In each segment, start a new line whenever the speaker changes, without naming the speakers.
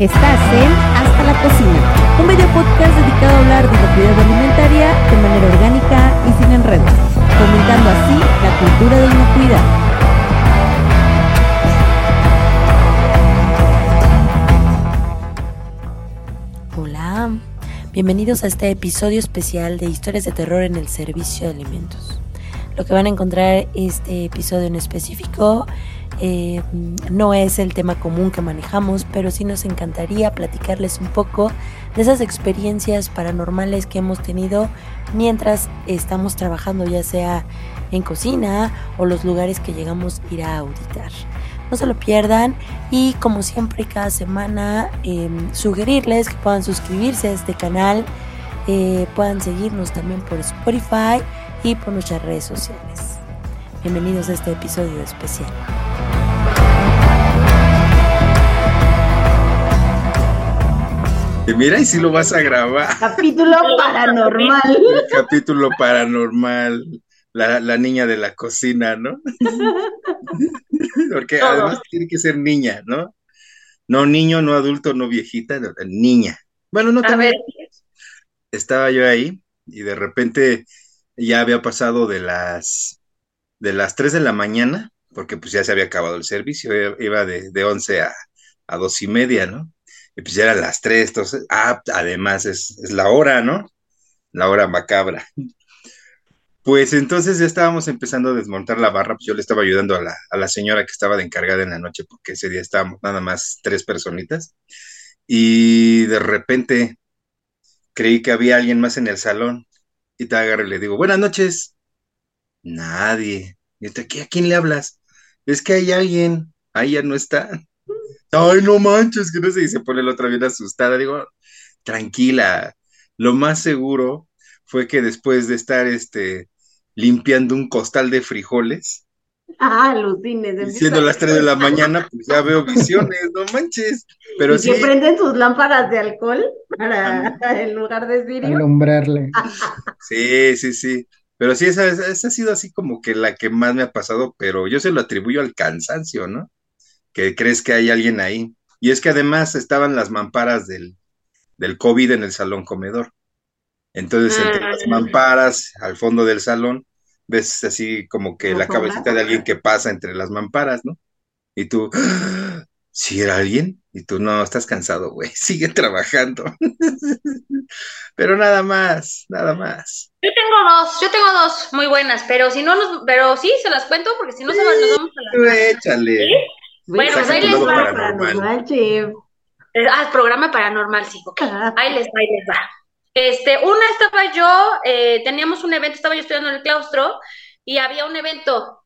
Estás en Hasta la Cocina, un video podcast dedicado a hablar de cuidado alimentaria de manera orgánica y sin enredos, fomentando así la cultura de inocuidad. Hola, bienvenidos a este episodio especial de Historias de Terror en el Servicio de Alimentos. Lo que van a encontrar este episodio en específico eh, no es el tema común que manejamos, pero sí nos encantaría platicarles un poco de esas experiencias paranormales que hemos tenido mientras estamos trabajando, ya sea en cocina o los lugares que llegamos a ir a auditar. No se lo pierdan y como siempre cada semana em, sugerirles que puedan suscribirse a este canal, eh, puedan seguirnos también por Spotify y por nuestras redes sociales. Bienvenidos a este episodio especial.
Mira, y si lo vas a grabar.
Capítulo paranormal.
El capítulo paranormal. La, niña de la cocina, ¿no? Porque además tiene que ser niña, ¿no? No niño, no adulto, no viejita, niña. Bueno, no también. Estaba yo ahí y de repente ya había pasado de las de las 3 de la mañana, porque pues ya se había acabado el servicio, iba de, de 11 a, a 2 y media, ¿no? Y pues ya eran las tres, entonces, ah, además es, la hora, ¿no? La hora macabra. Pues entonces ya estábamos empezando a desmontar la barra, pues yo le estaba ayudando a la, a la señora que estaba de encargada en la noche, porque ese día estábamos nada más tres personitas, y de repente creí que había alguien más en el salón, y te agarro y le digo, buenas noches. Nadie. Y ¿a quién le hablas? Es que hay alguien, ahí ya no está ay, no manches, que no sé, y se pone la otra bien asustada. Digo, tranquila, lo más seguro fue que después de estar este, limpiando un costal de frijoles,
Ah, alucines.
Siendo las 3 de la mañana, pues ya veo visiones, no manches. Pero
¿Y que prenden sus lámparas de alcohol para en lugar de cirio.
Alumbrarle.
sí, sí, sí. Pero sí, esa, esa ha sido así como que la que más me ha pasado, pero yo se lo atribuyo al cansancio, ¿no? Que crees que hay alguien ahí. Y es que además estaban las mamparas del, del COVID en el salón comedor. Entonces, entre las mamparas, al fondo del salón, ves así como que la cabecita de alguien que pasa entre las mamparas, ¿no? Y tú, ¿si era alguien? Y tú, no, estás cansado, güey, sigue trabajando. pero nada más, nada más.
Yo tengo dos, yo tengo dos muy buenas, pero si no nos, pero sí, se las cuento porque si no se nos vamos a
las... Échale.
Bueno, pues ahí les va. Paranormal, Ah, programa paranormal, sí. Ahí les va, ahí les va. Este, una estaba yo, eh, teníamos un evento, estaba yo estudiando en el claustro y había un evento.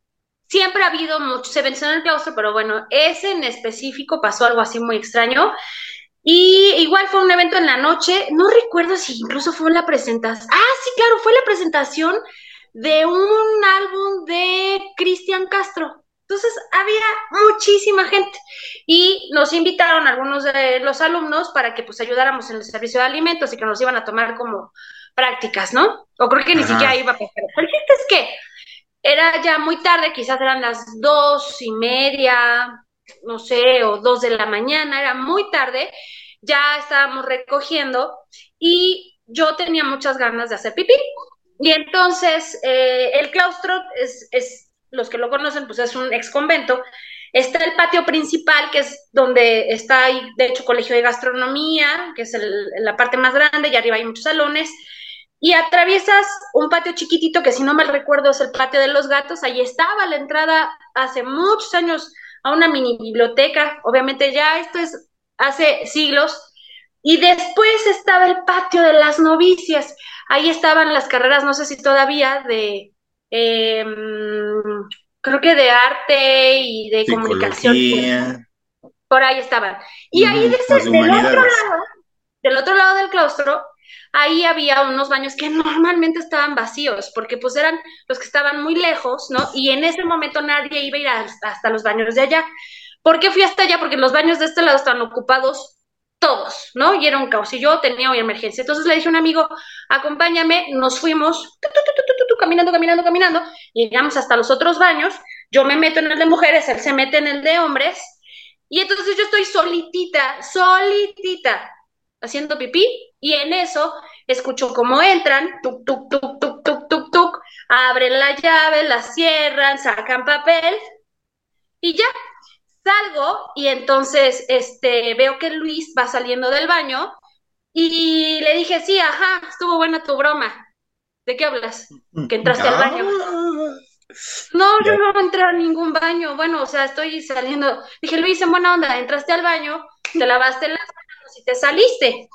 Siempre ha habido muchos eventos en el claustro, pero bueno, ese en específico pasó algo así muy extraño. Y igual fue un evento en la noche, no recuerdo si incluso fue la presentación. Ah, sí, claro, fue la presentación de un álbum de Cristian Castro. Entonces había muchísima gente y nos invitaron algunos de los alumnos para que pues ayudáramos en el servicio de alimentos y que nos iban a tomar como prácticas, ¿no? O creo que ni siquiera iba a pasar. El chiste es que era ya muy tarde, quizás eran las dos y media, no sé, o dos de la mañana, era muy tarde, ya estábamos recogiendo y yo tenía muchas ganas de hacer pipí. Y entonces eh, el claustro es, es los que lo conocen, pues es un ex convento. Está el patio principal, que es donde está, ahí, de hecho, colegio de gastronomía, que es la parte más grande, y arriba hay muchos salones. Y atraviesas un patio chiquitito, que si no mal recuerdo es el patio de los gatos. Ahí estaba la entrada hace muchos años a una mini biblioteca. Obviamente ya esto es hace siglos. Y después estaba el patio de las novicias. Ahí estaban las carreras, no sé si todavía, de eh, creo que de arte y de comunicación. Por ahí estaban. Y ahí del, otro lado, del otro lado del claustro, ahí había unos baños que normalmente estaban vacíos, porque pues eran los que estaban muy lejos, ¿no? Y en ese momento nadie iba a ir hasta los baños de allá. ¿Por qué fui hasta allá? Porque los baños de este lado estaban ocupados todos, ¿no? Y era un caos. Y yo tenía hoy emergencia. Entonces le dije a un amigo, acompáñame, nos fuimos, caminando, caminando, caminando, llegamos hasta los otros baños, yo me meto en el de mujeres, él se mete en el de hombres, Y entonces yo estoy solitita, solitita, haciendo pipí, y en eso escucho cómo entran, tuk, tuk, tuk, tuk, tuk, tuk, tuk, abren la llave, la cierran, sacan papel, y ya, salgo, y entonces este, veo que Luis va saliendo del baño, y le dije, sí, ajá, estuvo buena tu broma. ¿De qué hablas? Que entraste al baño. No, yo no entré a ningún baño. Bueno, o sea, estoy saliendo. Dije, Luis, en buena onda, entraste al baño, te lavaste las manos y te saliste.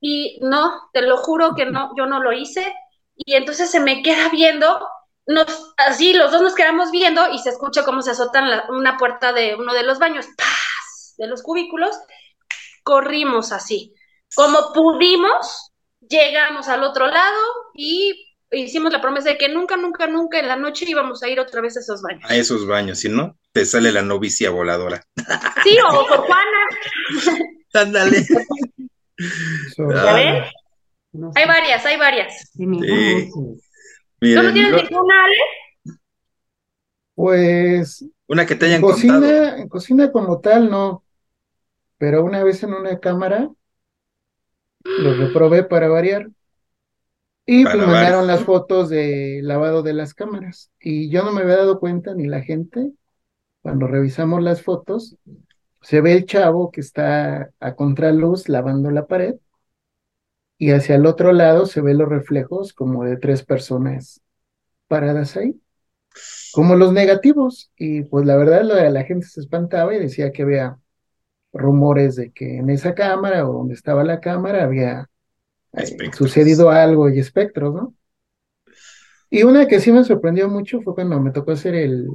Y no, te lo juro que no, yo no lo hice. Y entonces se me queda viendo, nos, así los dos nos quedamos viendo y se escucha cómo se azotan una puerta de uno de los baños, ¡paz! de los cubículos. Corrimos así. Como pudimos, llegamos al otro lado y hicimos la promesa de que nunca, nunca, nunca en la noche íbamos a ir otra vez a esos baños.
A esos baños, si no, te sale la novicia voladora.
Sí, o por Juana.
Ándale.
Hay varias, hay varias.
Sí.
¿Tú no tienes ninguna, Ale?
Pues.
Una que te hayan
cocina,
contado.
En cocina como tal, no. Pero una vez en una cámara, lo reprobé para variar. Y pues mandaron las fotos de lavado de las cámaras. Y yo no me había dado cuenta, ni la gente, cuando revisamos las fotos, se ve el chavo que está a contraluz lavando la pared. Y hacia el otro lado se ve los reflejos como de tres personas paradas ahí, como los negativos. Y pues la verdad la, la gente se espantaba y decía que había rumores de que en esa cámara o donde estaba la cámara había sucedido algo y espectros, ¿no? Y una que sí me sorprendió mucho fue cuando me tocó hacer el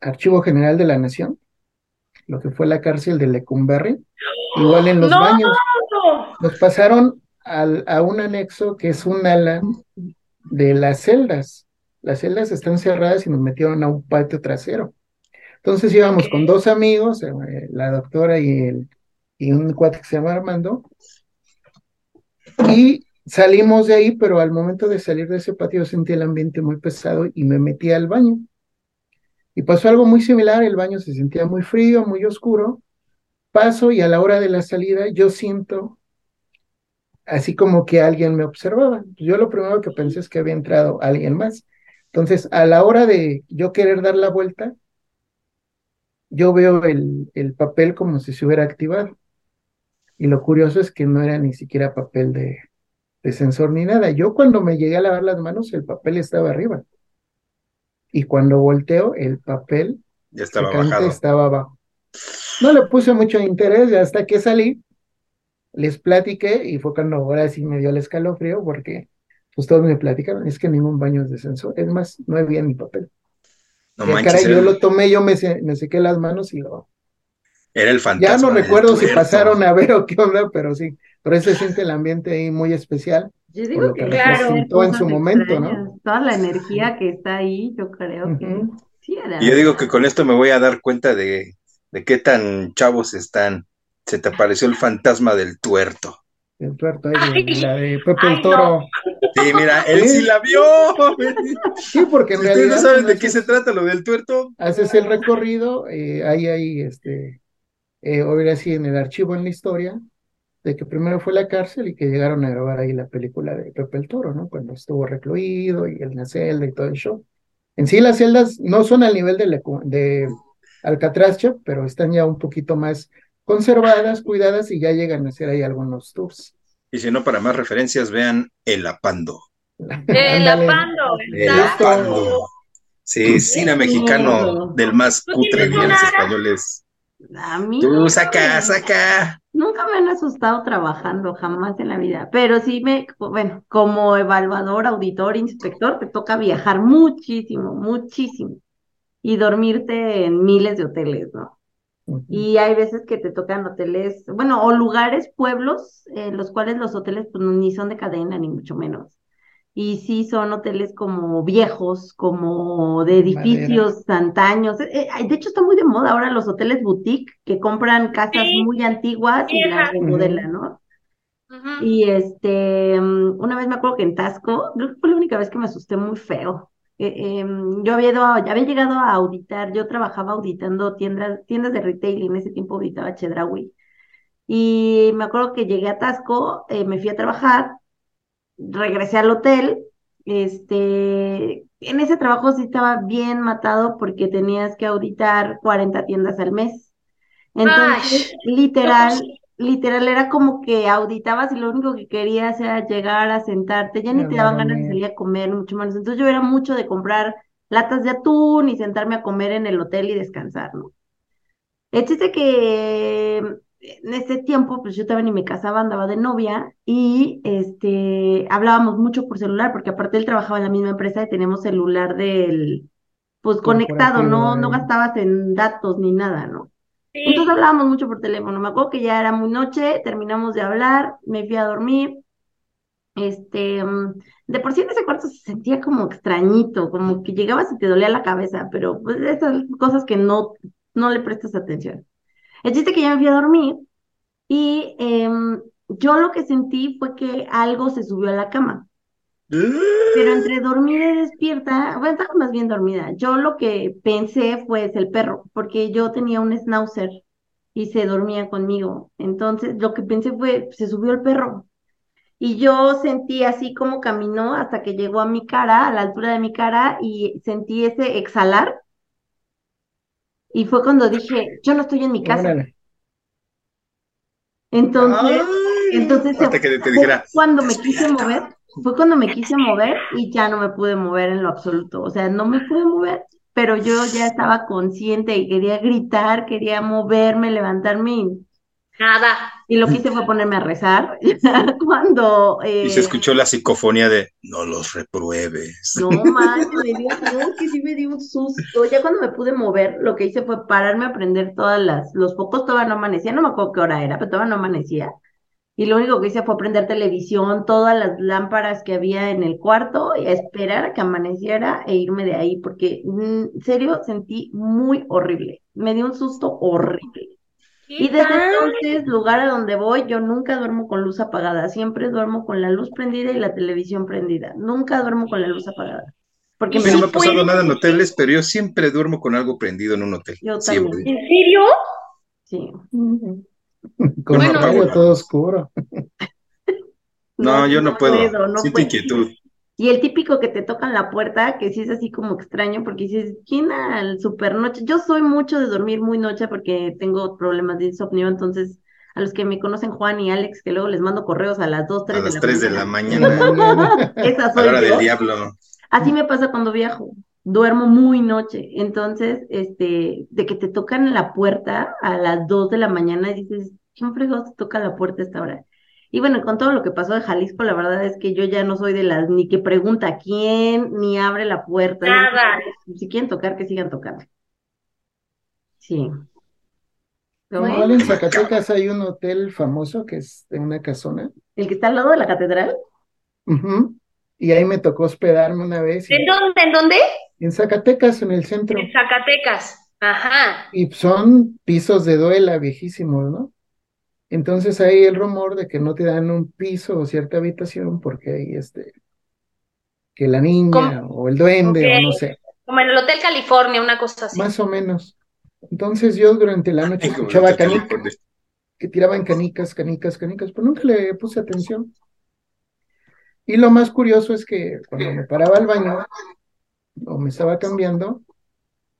Archivo General de la Nación, lo que fue la cárcel de Lecumberri, igual en los baños. Nos pasaron al, a un anexo que es un ala de las celdas. Las celdas están cerradas y nos metieron a un patio trasero. Entonces íbamos con dos amigos, eh, la doctora y, el, y un cuate que se llama Armando, y salimos de ahí, pero al momento de salir de ese patio sentí el ambiente muy pesado y me metí al baño. Y pasó algo muy similar, el baño se sentía muy frío, muy oscuro. Paso y a la hora de la salida yo siento así como que alguien me observaba. Yo lo primero que pensé es que había entrado alguien más. Entonces, a la hora de yo querer dar la vuelta, yo veo el, el papel como si se hubiera activado. Y lo curioso es que no era ni siquiera papel de, de sensor ni nada. Yo cuando me llegué a lavar las manos, el papel estaba arriba. Y cuando volteo, el papel
ya estaba, bajado.
estaba abajo. No le puse mucho interés hasta que salí, les platiqué y fue cuando ahora sí me dio el escalofrío porque pues todos me platicaron, es que ningún baño es de sensor, es más, no había ni papel. No manches, caray, yo lo tomé, yo me, me sequé las manos y lo,
era el fantasma.
Ya no recuerdo si pasaron a ver o qué onda, pero sí, pero ese siente el ambiente ahí muy especial.
Yo digo que, claro, en su momento, ¿no? Toda la energía que está ahí, yo creo que sí
era. Yo digo que con esto me voy a dar cuenta de, de qué tan chavos están. Se te apareció el fantasma del tuerto.
El tuerto ahí, la de Pepe el Toro.
Sí, mira, él sí la vio.
Sí, porque en
si realidad. ¿Ustedes no saben de qué se trata lo del tuerto?
Haces el recorrido, eh, ahí hay este eh, hubiera así en el archivo en la historia, de que primero fue la cárcel y que llegaron a grabar ahí la película de Pepe el Toro, ¿no? Cuando estuvo recluido y en la celda y todo el show. En sí las celdas no son al nivel de, de Alcatraz, pero están ya un poquito más conservadas, cuidadas y ya llegan a hacer ahí algunos tours.
Y si no, para más referencias, vean El Apando.
El Apando.
El Apando. Sí, cine mexicano del más cutre de los españoles.
A mí.
Tú saca, saca.
Nunca me han asustado trabajando, jamás en la vida. Pero sí me, bueno, como evaluador, auditor, inspector, te toca viajar muchísimo, muchísimo. Y dormirte en miles de hoteles, ¿no? Y hay veces que te tocan hoteles, bueno, o lugares, pueblos, en los cuales los hoteles pues, ni son de cadena, ni mucho menos y sí son hoteles como viejos, como de edificios antaños. Eh, eh, de hecho, está muy de moda ahora los hoteles boutique que compran casas muy antiguas y las remodelan, ¿no? Y este, mm, una vez me acuerdo que en Tasco, creo que fue la única vez que me asusté muy feo. Eh, em, yo había, había llegado a auditar, yo trabajaba auditando tiendas, tiendas de retail y en ese tiempo auditaba Chedraui. Y me acuerdo que llegué a Tasco, eh, me fui a trabajar, regresé al hotel, este, en ese trabajo sí estaba bien matado porque tenías que auditar 40 tiendas al mes. Entonces, literal, literal era como que auditabas y lo único que querías era llegar a sentarte, ya ni te daban ganas de salir a comer, mucho menos. Entonces yo era mucho de comprar latas de atún y sentarme a comer en el hotel y descansar, ¿no? El chiste que en ese tiempo, pues yo estaba ni me casaba, andaba de novia y este hablábamos mucho por celular, porque aparte él trabajaba en la misma empresa y teníamos celular del, pues conectado, no, no gastabas en datos ni nada, ¿no? Entonces hablábamos mucho por teléfono. Me acuerdo que ya era muy noche, terminamos de hablar, me fui a dormir. Este, mm, de por sí en ese cuarto se sentía como extrañito, como que llegabas y te dolía la cabeza, pero pues esas cosas que no, no le prestas atención. El chiste que ya me fui a dormir y em, yo lo que sentí fue que algo se subió a la cama. Pero entre dormida y despierta, bueno, estaba más bien dormida. Yo lo que pensé fue es el perro, porque yo tenía un schnauzer y se dormía conmigo. Entonces, lo que pensé fue, se subió el perro. Y yo sentí así como caminó hasta que llegó a mi cara, a la altura de mi cara, y sentí ese exhalar. Y fue cuando dije, yo no estoy en mi casa. Entonces, entonces cuando me quise mover, fue cuando me quise mover y ya no me pude mover en lo absoluto. O sea, no me pude mover, pero yo ya estaba consciente y quería gritar, quería moverme, levantarme
Nada.
Y lo que hice fue ponerme a rezar. cuando.
y se eh, escuchó la psicofonía de no los repruebes.
No manches, me dio, que sí me dio un susto. Ya cuando me pude mover, lo que hice fue pararme a prender todas las. Los focos todavía no amanecía, no me acuerdo qué hora era, pero todavía no amanecía y lo único que hice fue prender televisión, todas las lámparas que había en el cuarto y esperar a que amaneciera e irme de ahí, porque mm, en serio sentí muy horrible, me dio un susto horrible. Y desde entonces, lugar a donde voy, yo nunca duermo con luz apagada, siempre duermo con la luz prendida y la televisión prendida, nunca duermo con la luz apagada.
Porque me no me ha pasado nada en hoteles, pero yo siempre duermo con algo prendido en un hotel.
Yo
también.
¿En serio?
Sí.
Con bueno, todo oscuro.
No, yo no, puedo. Siento inquietud.
Y el típico que te tocan la puerta, que sí es así como extraño, porque dices, ¿quién al super noche? Yo soy mucho de dormir muy noche porque tengo problemas de insomnio, entonces a los que me conocen Juan y Alex, que luego les mando correos a las 2, 3
a las 3 de la mañana.
Esa soy
a la hora del diablo.
Así me pasa cuando viajo duermo muy noche. Entonces, este, de que te tocan la puerta a las 2 de la mañana y dices, ¿quién fregó te toca la puerta a esta hora? Y bueno, con todo lo que pasó de Jalisco, la verdad es que yo ya no soy de las ni que pregunta quién, ni abre la puerta.
Nada.
Si quieren tocar, que sigan tocando. Sí.
Igual en Zacatecas hay un hotel famoso que es de una casona.
¿El que está al lado de la catedral?
Y ahí me tocó hospedarme una vez.
¿En dónde? ¿En dónde?
En Zacatecas, en el centro.
En Zacatecas, ajá.
Y son pisos de duela viejísimos, ¿no? Entonces hay el rumor de que no te dan un piso o cierta habitación porque hay este, que la niña o el duende o no sé.
Como en el Hotel California, una cosa así.
Más o menos. Entonces yo durante la noche escuchaba canicas, que tiraban canicas, canicas, canicas, pero nunca le puse atención. Y lo más curioso es que cuando me paraba al baño, o me estaba cambiando,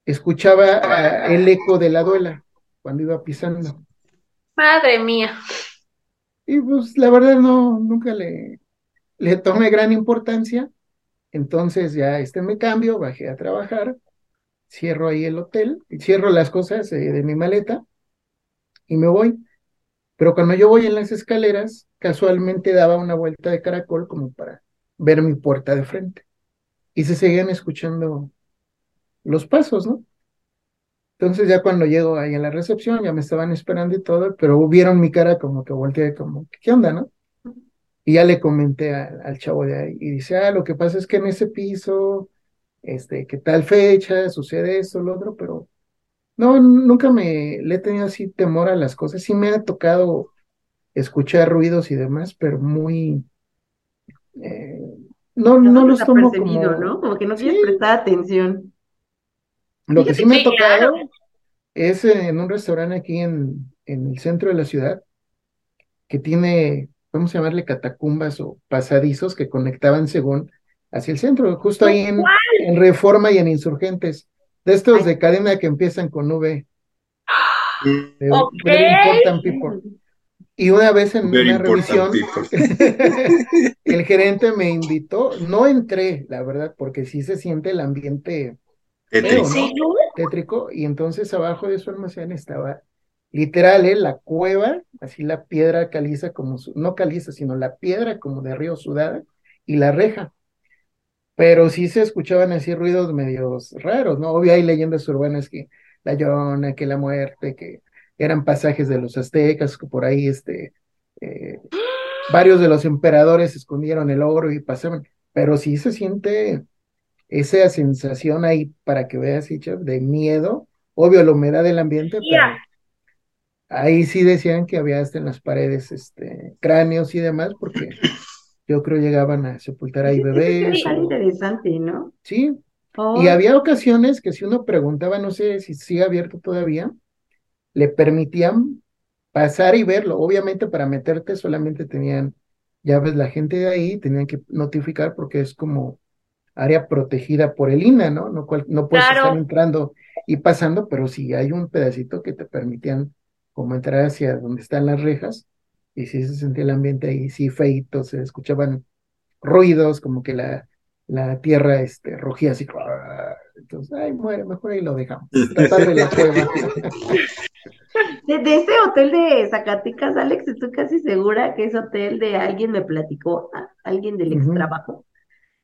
escuchaba el eco de la duela cuando iba pisando.
Madre mía.
Y pues la verdad no, nunca le, le tomé gran importancia. Entonces ya este me cambio, bajé a trabajar, cierro ahí el hotel, cierro las cosas eh, de mi maleta y me voy. Pero cuando yo voy en las escaleras, casualmente daba una vuelta de caracol como para ver mi puerta de frente y se seguían escuchando los pasos, ¿no? Entonces ya cuando llego ahí a la recepción, ya me estaban esperando y todo, pero vieron mi cara como que volteé como, ¿qué onda, no? Y ya le comenté al, chavo de ahí y dice, ah, lo que pasa es que en ese piso, este, que tal fecha, sucede esto, lo otro, pero no, nunca me le he tenido así temor a las cosas. Sí me ha tocado escuchar ruidos y demás, pero muy, eh, no, no los tomo como...
¿no? Como que no quieres prestar atención.
Lo que sí me ha tocado es en un restaurante aquí en, en el centro de la ciudad que tiene, vamos a llamarle catacumbas o pasadizos que conectaban según hacia el centro, justo ahí en, en Reforma y en Insurgentes. De estos de cadena que empiezan con V. Y una vez en una revisión, el gerente me invitó, no entré, la verdad, porque sí se siente el ambiente tétrico, y entonces abajo de su almacén estaba literal, ¿eh? la cueva, así la piedra caliza como, no caliza, sino la piedra como de río sudada, y la reja pero sí se escuchaban así ruidos medios raros, ¿no? Obvio hay leyendas urbanas que la llona, que la muerte, que eran pasajes de los aztecas, que por ahí este, eh, varios de los emperadores escondieron el oro y pasaban, pero sí se siente esa sensación ahí para que veas, de miedo, obvio la humedad del ambiente, pero ahí sí decían que había hasta en las paredes este, cráneos y demás, porque yo creo llegaban a sepultar ahí bebés.
Es interesante, ¿no?
Sí. Oh. Y había ocasiones que si uno preguntaba, no sé si sigue abierto todavía, le permitían pasar y verlo. Obviamente para meterte solamente tenían llaves la gente de ahí, tenían que notificar porque es como área protegida por el INA, ¿no? No, no puedes estar entrando y pasando, pero sí hay un pedacito que te permitían como entrar hacia donde están las rejas y sí se sentía el ambiente ahí, sí feito, se escuchaban ruidos, como que la, la tierra este, rugía así. Entonces, ay, muere, mejor ahí lo dejamos.
De, de, ese hotel de Zacatecas, Alex, estoy casi segura que ese hotel de alguien me platicó, alguien del ex trabajo,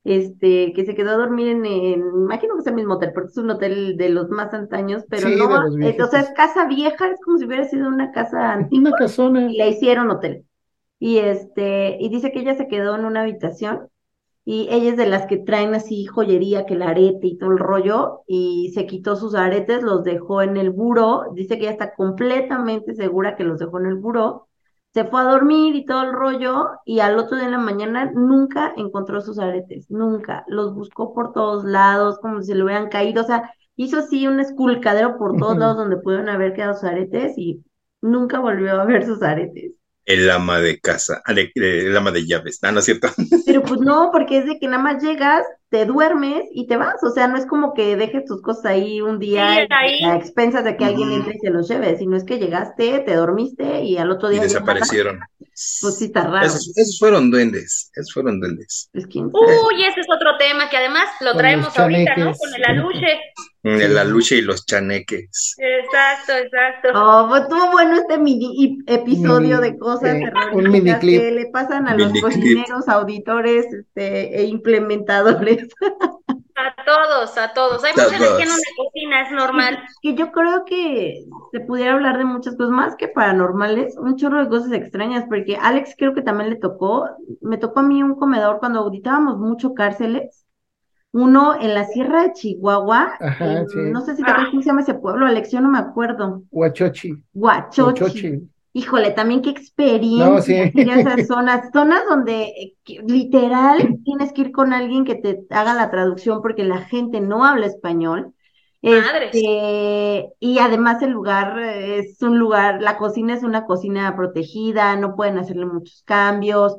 este, que se quedó a dormir en, imagino que es el mismo hotel, porque es un hotel de los más antaños, pero no, eh, o sea, es casa vieja, es como si hubiera sido una casa antigua.
Una casona.
Y la hicieron hotel. Y este, y dice que ella se quedó en una habitación y ella es de las que traen así joyería, que el arete y todo el rollo, y se quitó sus aretes, los dejó en el buró, dice que ella está completamente segura que los dejó en el buró, se fue a dormir y todo el rollo, y al otro día en la mañana nunca encontró sus aretes, nunca. Los buscó por todos lados, como si se le hubieran caído, o sea, hizo así un esculcadero por todos lados donde pudieron haber quedado sus aretes y nunca volvió a ver sus aretes
el ama de casa, ah, el ama de llaves, no, no es cierto.
Pero pues no, porque es de que nada más llegas, te duermes y te vas, o sea, no es como que dejes tus cosas ahí un día a expensas de que alguien entre y se los lleve, sino es que llegaste, te dormiste y al otro día...
Y desaparecieron.
Pues sí, está raro.
Esos, fueron duendes, esos fueron duendes.
Pues, Uy, ese es otro tema que además lo traemos ahorita, ¿no? Con el aluche.
El aluche y los chaneques.
Exacto, exacto.
Oh, pues estuvo bueno este mini episodio de cosas que le pasan a los cocineros, auditores este, e implementadores.
A todos, a todos. Hay mucha gente en una cocina, es normal.
Que yo creo que se pudiera hablar de muchas cosas más que paranormales, un chorro de cosas extrañas, porque Alex creo que también le tocó, me tocó a mí un comedor cuando auditábamos mucho cárceles uno en la Sierra de Chihuahua, no sé si te acuerdas cómo se llama ese pueblo, Alexión, no me acuerdo.
Huachochi.
Huachochi. Híjole, también qué experiencia no, esas zonas, zonas donde eh, literal tienes que ir con alguien que te haga la traducción porque la gente no habla español. Este, y además el lugar es un lugar, la cocina es una cocina protegida, no pueden hacerle muchos cambios,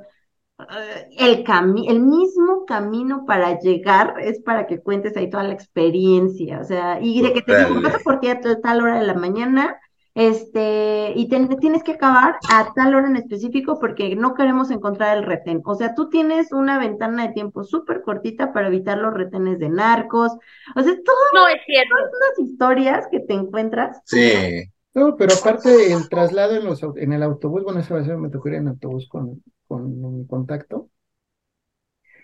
el, el mismo camino para llegar es para que cuentes ahí toda la experiencia, o sea, y de que te digo, por ti a tal hora de la mañana, este, y tienes que acabar a tal hora en específico porque no queremos encontrar el retén. O sea, tú tienes una ventana de tiempo súper cortita para evitar los retenes de narcos. O sea, todo,
no es cierto.
todas las historias que te encuentras.
Sí.
No, pero aparte el traslado en, los, en el autobús, bueno, esa vez me tocó ir en autobús con, con mi contacto,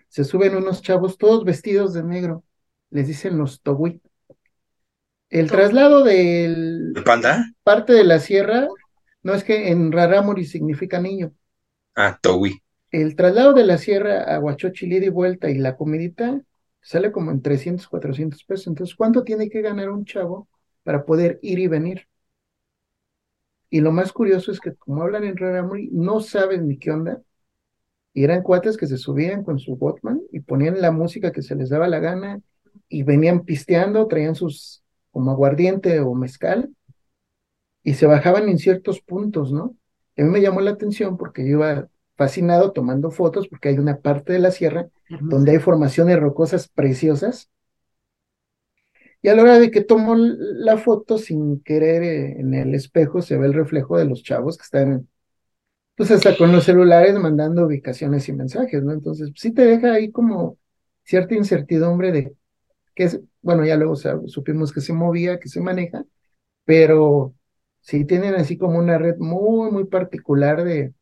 se suben unos chavos todos vestidos de negro, les dicen los togui. El traslado del
panda
parte de la sierra, no es que en Rarámuri significa niño.
Ah, togui.
El traslado de la sierra a Huachochili y vuelta y la comidita sale como en 300, 400 pesos. Entonces, ¿cuánto tiene que ganar un chavo para poder ir y venir? Y lo más curioso es que como hablan en Rarámuri, no saben ni qué onda, Y eran cuates que se subían con su Botman y ponían la música que se les daba la gana y venían pisteando, traían sus como aguardiente o mezcal y se bajaban en ciertos puntos, ¿no? a mí me llamó la atención porque yo iba fascinado tomando fotos porque hay una parte de la sierra donde hay formaciones rocosas preciosas. Y a la hora de que tomo la foto, sin querer, eh, en el espejo se ve el reflejo de los chavos que están, pues hasta con los celulares mandando ubicaciones y mensajes, ¿no? Entonces, sí te deja ahí como cierta incertidumbre de que es, bueno, ya luego supimos que se movía, que se maneja, pero sí tienen así como una red muy, muy particular de,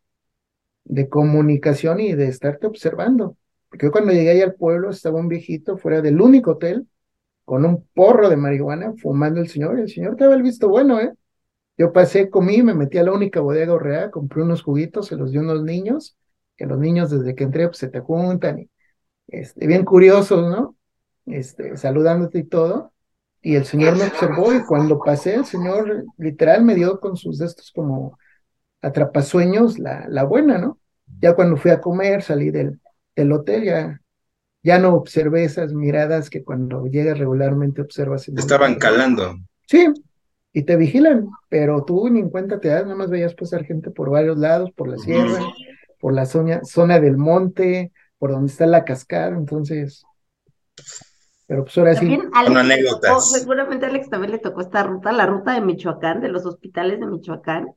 de comunicación y de estarte observando. Porque yo cuando llegué ahí al pueblo estaba un viejito fuera del único hotel con un porro de marihuana fumando el señor y el señor te el visto bueno, ¿eh? Yo pasé, comí, me metí a la única bodega real, compré unos juguitos, se los di a unos niños, que los niños desde que entré pues se te juntan y este, bien curiosos, ¿no? Este, saludándote y todo. Y el señor me observó y cuando pasé, el señor literal me dio con sus de estos como atrapasueños la, la buena, ¿no? Ya cuando fui a comer, salí del, del hotel, ya, ya no observé esas miradas que cuando llegas regularmente observas.
Estaban calando.
Sí, y te vigilan, pero tú ni en cuenta te das, nada más veías pasar gente por varios lados, por la sierra, por la zona, zona del monte, por donde está la cascada, entonces pero pues ahora sí.
seguramente a Alex también le tocó esta ruta, la ruta de Michoacán, de los hospitales de Michoacán.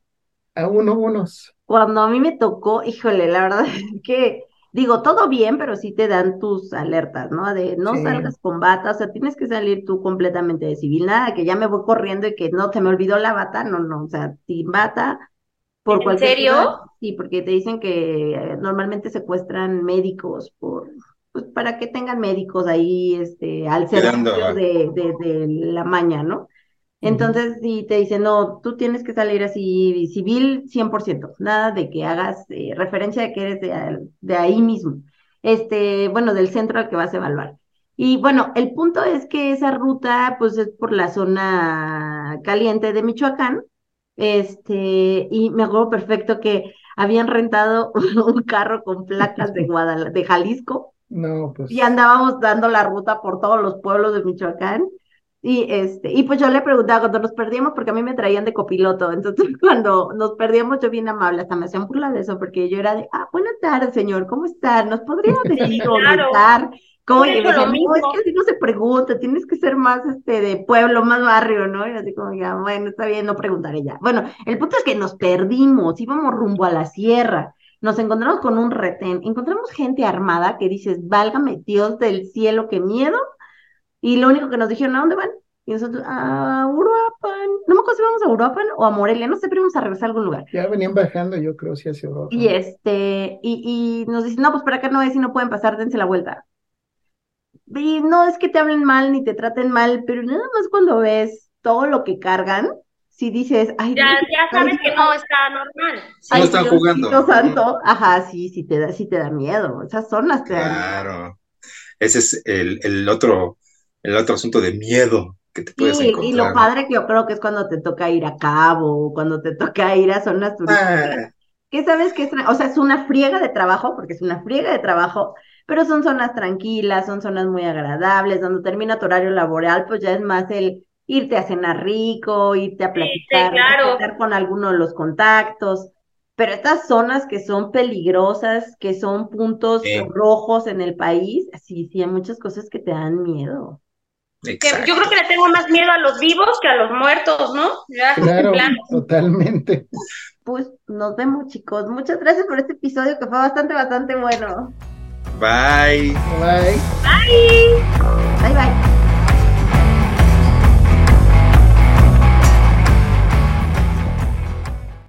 A uno, unos.
Cuando a mí me tocó, híjole, la verdad es que, digo, todo bien, pero sí te dan tus alertas, ¿no? De no salgas con bata, o sea, tienes que salir tú completamente de civil, nada, que ya me voy corriendo y que no, se me olvidó la bata, no, no, o sea, sin bata. Por
¿En serio?
sí, porque te dicen que eh, normalmente secuestran médicos por pues para que tengan médicos ahí este, al servicio de, de, la maña, ¿no? Entonces, si te dicen, no, tú tienes que salir así civil 100%, nada de que hagas eh, referencia de que eres de, de, ahí mismo, este, bueno, del centro al que vas a evaluar. Y bueno, el punto es que esa ruta, pues es por la zona caliente de Michoacán, este, y me acuerdo perfecto que habían rentado un carro con placas de Guadalajara, de Jalisco,
no, pues.
Y andábamos dando la ruta por todos los pueblos de Michoacán. Y este, y pues yo le preguntaba cuando nos perdíamos, porque a mí me traían de copiloto. Entonces, cuando nos perdíamos, yo bien amable, hasta me hacían burla de eso, porque yo era de, ah, buenas tardes, señor, ¿cómo está? ¿Nos podría decir claro. ¿Cómo? Y me no, es que así no se pregunta, tienes que ser más este de pueblo, más barrio, ¿no? Y así como, ya, bueno, está bien, no preguntaré ya. Bueno, el punto es que nos perdimos, íbamos rumbo a la sierra nos encontramos con un retén, encontramos gente armada que dices, válgame Dios del cielo, qué miedo, y lo único que nos dijeron, ¿a dónde van? Y nosotros, a Uruapan, no me acuerdo si vamos a Uruapan o a Morelia, no sé, pero vamos a regresar a algún lugar.
Ya venían bajando, yo creo, sí, hacia Uruapan.
Y este, y, y nos dicen, no, pues para acá no es y no pueden pasar, dense la vuelta. Y no es que te hablen mal ni te traten mal, pero nada más cuando ves todo lo que cargan, si dices, ay,
ya, ya sabes que no está normal.
no están jugando.
Santo, ajá, sí, sí te da, sí te da miedo. Esas son las
que Claro. Ese es el, el, otro, el otro asunto de miedo que te puedes sí,
Y lo padre que yo creo que es cuando te toca ir a Cabo, cuando te toca ir a zonas turísticas. Ah. Que sabes que es, o sea, es una friega de trabajo, porque es una friega de trabajo, pero son zonas tranquilas, son zonas muy agradables, donde termina tu horario laboral, pues ya es más el irte a cenar rico, irte a platicar, sí, con alguno de los contactos. Pero estas zonas que son peligrosas, que son puntos rojos en el país, sí, sí, hay muchas cosas que te dan miedo.
Yo creo que le tengo más miedo a los vivos que a los muertos, ¿no?
claro, totalmente.
Pues nos vemos, chicos. Muchas gracias por este episodio que fue bastante, bastante bueno.
Bye.
Bye.
Bye.
Bye, bye.